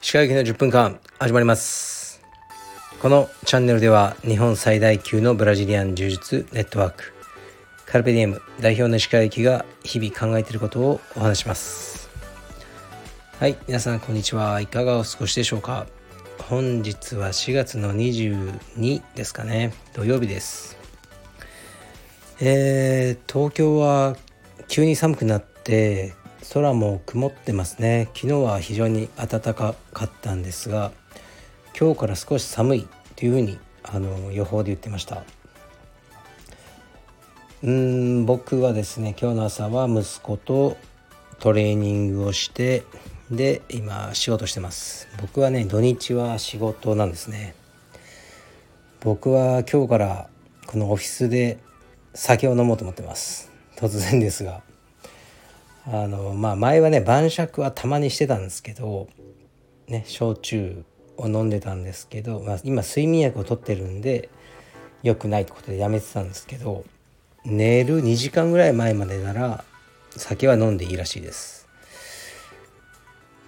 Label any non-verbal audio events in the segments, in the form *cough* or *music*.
石川行きの10分間始まります。このチャンネルでは日本最大級のブラジリアン柔術ネットワークカルペディエム代表の石川行きが日々考えていることをお話します。はい皆さんこんにちはいかがお過ごしでしょうか。本日は4月の22ですかね。土曜日です。えー、東京は急に寒くなって空も曇ってますね。昨日は非常に暖かかったんですが今日から少し寒いというふうにあの予報で言ってました。うん僕はですね今日の朝は息子とトレーニングをしてで今仕事してます。僕はね土日は仕事なんですね。僕は今日からこのオフィスで酒を飲もうと思ってます。突然ですが。あのまあ前はね晩酌はたまにしてたんですけどね焼酎を飲んでたんですけど、まあ、今睡眠薬を取ってるんで良くないってことでやめてたんですけど寝る2時間ぐらい前までなら酒は飲んでいいらしいです。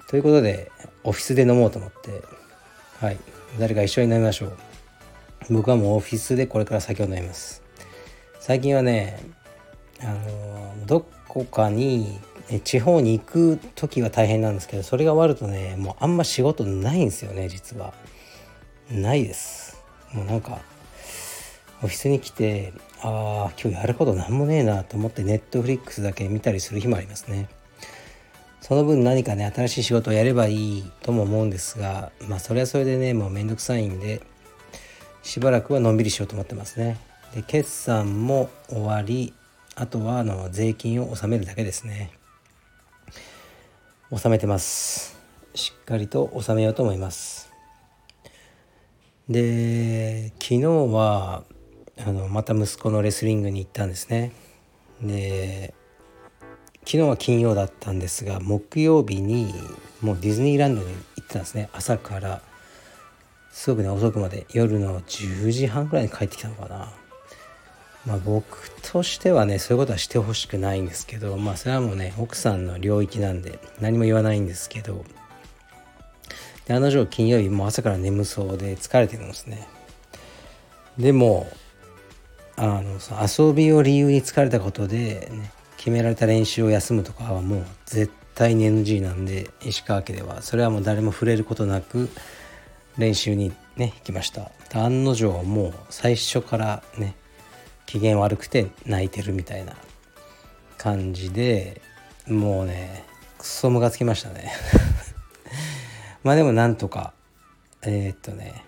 ということでオフィスで飲もうと思ってはい誰か一緒に飲みましょう。僕はもうオフィスでこれから酒を飲みます。最近はねあのどこかに地方に行く時は大変なんですけどそれが終わるとねもうあんま仕事ないんですよね実は。ないです。もうなんかオフィスに来てああ今日やること何もねえなと思ってネットフリックスだけ見たりする日もありますね。その分何かね新しい仕事をやればいいとも思うんですがまあそれはそれでねもうめんどくさいんでしばらくはのんびりしようと思ってますね。で決算も終わりあとはあの税金を納めるだけですね。納めてます。しっかりと納めようと思います。で昨日はあのまた息子のレスリングに行ったんですね。で昨日は金曜だったんですが木曜日にもうディズニーランドに行ってたんですね。朝から。すごくね遅くまで。夜の10時半ぐらいに帰ってきたのかな。まあ、僕としてはねそういうことはしてほしくないんですけどまあそれはもうね奥さんの領域なんで何も言わないんですけどであの女金曜日も朝から眠そうで疲れてるんですね。でもあの遊びを理由に疲れたことで、ね、決められた練習を休むとかはもう絶対に NG なんで石川家では。それはもう誰も触れることなく練習にね行きました。案の定もう最初からね機嫌悪くて泣いてるみたいな感じでもうねクソムがつきましたね。*laughs* まあでもなんとかえー、っとね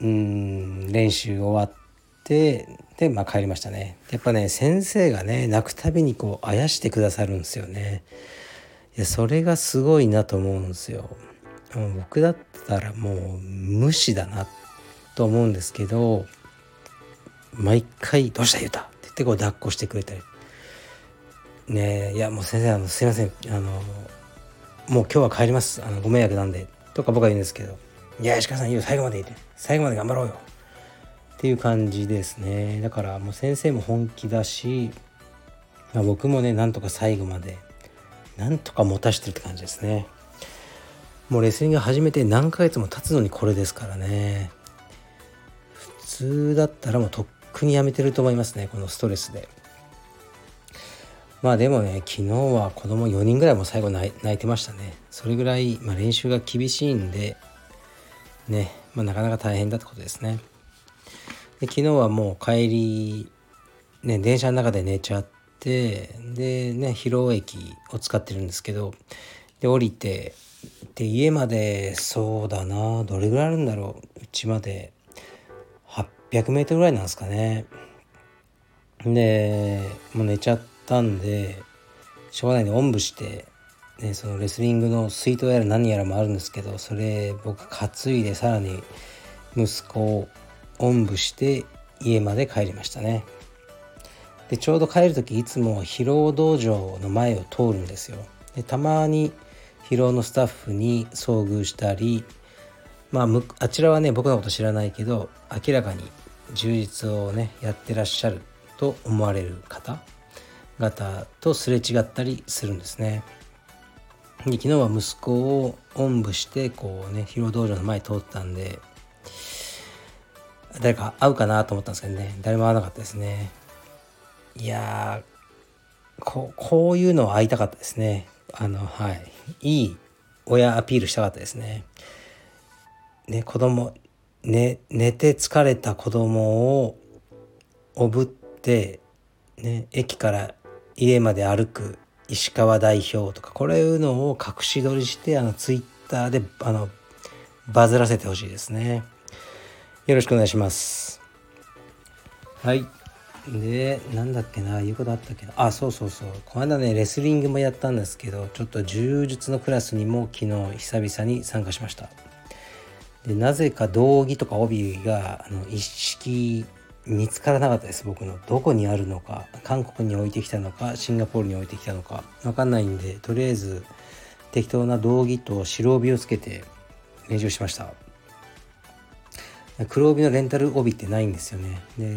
うん練習終わってでまあ帰りましたね。やっぱね先生がね泣くたびにこうあやしてくださるんですよね。いやそれがすごいなと思うんですよ。僕だったらもう無視だなと思うんですけど毎回「どうした言うた」って言ってこう抱っこしてくれたり「ねいやもう先生あのすいません。あのもう今日は帰ります。あのご迷惑なんで」とか僕は言うんですけど「いや石川さんいいよ。最後までいて。最後まで頑張ろうよ」っていう感じですね。だからもう先生も本気だし、まあ、僕もねなんとか最後までなんとか持たしてるって感じですね。もうレスリング始めて何ヶ月も経つのにこれですからね。普通だったらもうとっくにやめてると思いますねこのストレスでまあでもね昨日は子供4人ぐらいも最後泣いてましたねそれぐらい、まあ、練習が厳しいんでね、まあ、なかなか大変だってことですねで昨日はもう帰りね電車の中で寝ちゃってでね広尾駅を使ってるんですけどで降りてで家までそうだなどれぐらいあるんだろううちまで800メートルぐらいなんですかね。でもう寝ちゃったんでしょうがないでおんぶして、ね、そのレスリングの水筒やら何やらもあるんですけどそれ僕担いでさらに息子をおんぶして家まで帰りましたね。でちょうど帰る時いつも疲労道場の前を通るんですよ。でたまに疲労のスタッフに遭遇したりまああちらはね僕のこと知らないけど明らかに充実をねやってらっしゃると思われる方々とすれ違ったりするんですね。で昨日は息子をおんぶしてこうね広道場の前通ったんで誰か会うかなと思ったんですけどね誰も会わなかったですね。いやここういうのは会いたかったですね。あのはい。いい親アピールしたかったですね。ね子供ね寝て疲れた子供をおぶってね駅から家まで歩く石川代表とかこれいうのを隠し撮りしてあのツイッターであのバズらせてほしいですね。よろしくお願いします。はい。でなんだっけな言うことあったっけな。あそうそうそう。この間ねレスリングもやったんですけどちょっと柔術のクラスにも昨日久々に参加しました。でなぜか道着とか帯があの一式見つからなかったです僕の。どこにあるのか韓国に置いてきたのかシンガポールに置いてきたのか分かんないんでとりあえず適当な道着と白帯をつけて練習しました。黒帯のレンタル帯ってないんですよね。で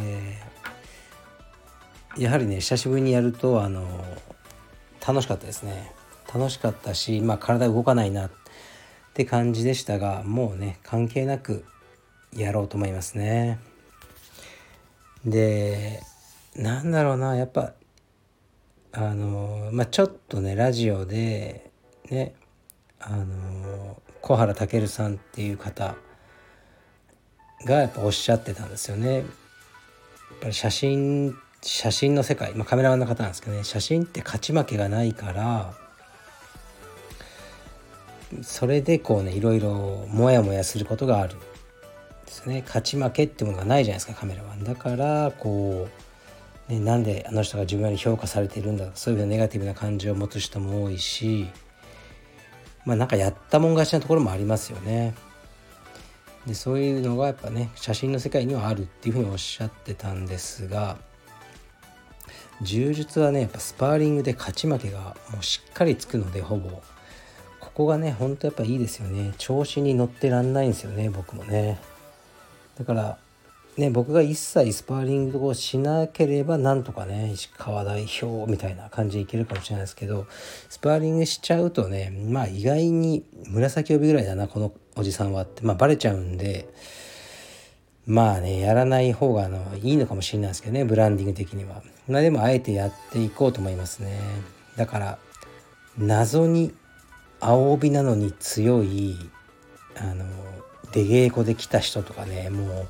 やはりね久しぶりにやるとあの楽しかったですね。楽しかったしまあ体動かないなってって感じでしたがもうね関係なくやろうと思いますねでなんだろうなやっぱあのまあちょっとねラジオでねあの小原武さんっていう方がやっぱおっしゃってたんですよね。やっぱり写真写真の世界、まあ、カメラマンの方なんですけどね写真って勝ち負けがないからそれでこうねいろいろモヤモヤすることがある。ですね。勝ち負けってものがないじゃないですかカメラマン。だからこう、ね、なんであの人が自分より評価されているんだそういうふうなネガティブな感情を持つ人も多いしまあなんかやったもん勝ちなところもありますよね。でそういうのがやっぱね写真の世界にはあるっていうふうにおっしゃってたんですが柔術はねやっぱスパーリングで勝ち負けがもうしっかりつくのでほぼ。ここがねほんとやっぱいいですよね。調子に乗ってらんないんですよね僕もね。だからね僕が一切スパーリングをしなければなんとかね石川代表みたいな感じでいけるかもしれないですけどスパーリングしちゃうとねまあ意外に紫帯ぐらいだなこのおじさんはって。まあバレちゃうんでまあねやらない方があのいいのかもしれないですけどねブランディング的には。まあでもあえてやっていこうと思いますね。だから謎に青帯なのに強いあの出稽古で来た人とかねもう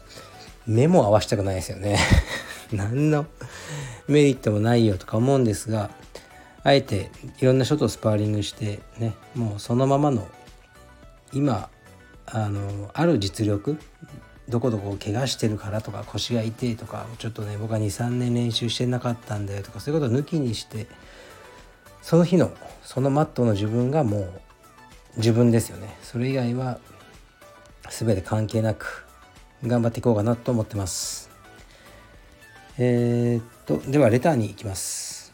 目も合わしたくないですよね。*laughs* 何のメリットもないよとか思うんですがあえていろんな人とスパーリングしてねもうそのままの今あのある実力どこどこ怪我してるからとか腰が痛いとかちょっとね僕は23年練習してなかったんだよとかそういうことを抜きにしてその日のそのマットの自分がもう自分ですよね。それ以外は全て関係なく頑張っていこうかなと思ってます。えー、っとではレターに行きます。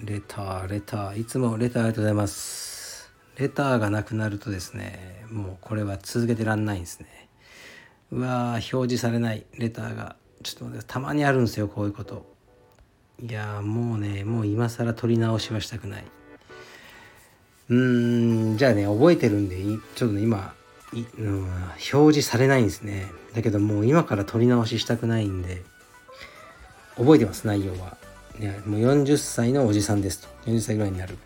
レターレターいつもレターありがとうございます。レターがなくなるとですねもうこれは続けてらんないんですね。うわ表示されないレターがちょっと待ってたまにあるんですよこういうこと。いやもうねもう今更取り直しはしたくない。うーんじゃあね覚えてるんでちょっとね今うん、表示されないんですね。だけどもう今から撮り直ししたくないんで覚えてます内容は、ね、もう40歳のおじさんですと。40歳ぐらいになる。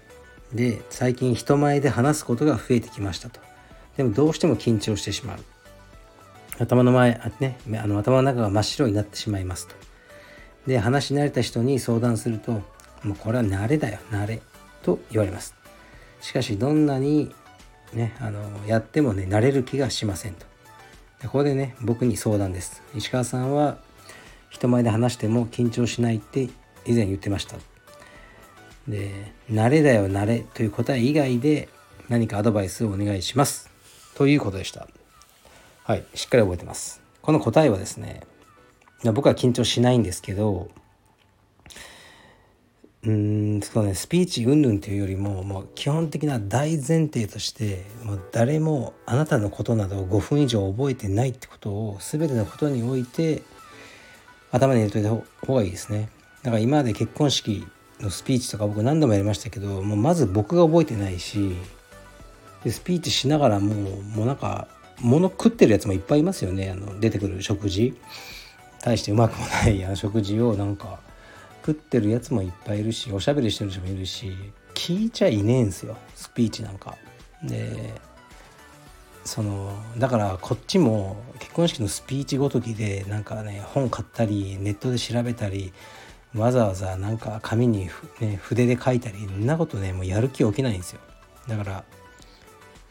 で最近人前で話すことが増えてきましたと。でもどうしても緊張してしまう。頭の前あ、ね、あの頭の中が真っ白になってしまいますと。で話し慣れた人に相談するともうこれは慣れだよ慣れと言われます。しかしどんなにね、あのやってもね慣れる気がしませんと。でここでね僕に相談です。石川さんは人前で話しても緊張しないって以前言ってました。で慣れだよ慣れという答え以外で何かアドバイスをお願いします。ということでした。はいしっかり覚えてます。この答えはですね僕は緊張しないんですけどうんそうねスピーチ云々というよりももう基本的な大前提としてもう誰もあなたのことなど5分以上覚えてないってことを全てのことにおいて頭に入れといた方がいいですね。だから今まで結婚式のスピーチとか僕何度もやりましたけどもうまず僕が覚えてないしでスピーチしながらもうもうなんか物食ってるやつもいっぱいいますよね。あの出てくる食事。大してうまくもない *laughs* あの食事をなんか食ってるやつもいっぱいいるしおしゃべりしてる人もいるし聞いちゃいねえんすよスピーチなんか。でそのだからこっちも結婚式のスピーチごときでなんかね本買ったりネットで調べたりわざわざなんか紙に、ね、筆で書いたりそんなことねもうやる気起きないんですよ。だから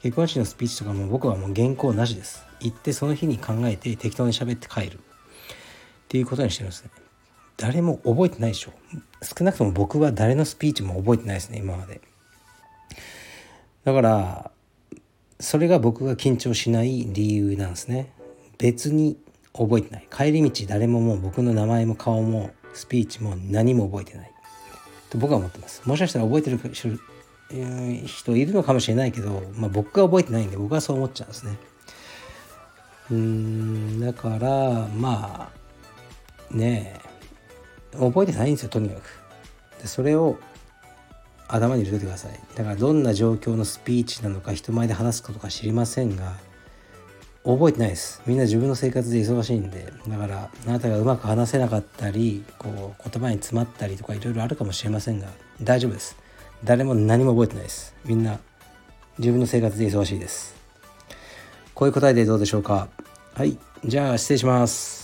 結婚式のスピーチとかも僕はもう原稿なしです。行ってその日に考えて適当に喋って帰る。っていうことにしてるんですね。誰も覚えてないでしょ。少なくとも僕は誰のスピーチも覚えてないですね今まで。だからそれが僕が緊張しない理由なんですね。別に覚えてない。帰り道誰ももう僕の名前も顔もスピーチも何も覚えてない。と僕は思ってます。もしかしたら覚えてる人いるのかもしれないけど、まあ、僕が覚えてないんで僕はそう思っちゃうんですね。うーんだからまあねえ。覚えてないんですよとにかく。でそれを頭に入れておいてください。だからどんな状況のスピーチなのか人前で話すことか知りませんが覚えてないです。みんな自分の生活で忙しいんで。だからあなたがうまく話せなかったりこう言葉に詰まったりとかいろいろあるかもしれませんが大丈夫です。誰も何も覚えてないです。みんな自分の生活で忙しいです。こういう答えでどうでしょうか。はい。じゃあ失礼します。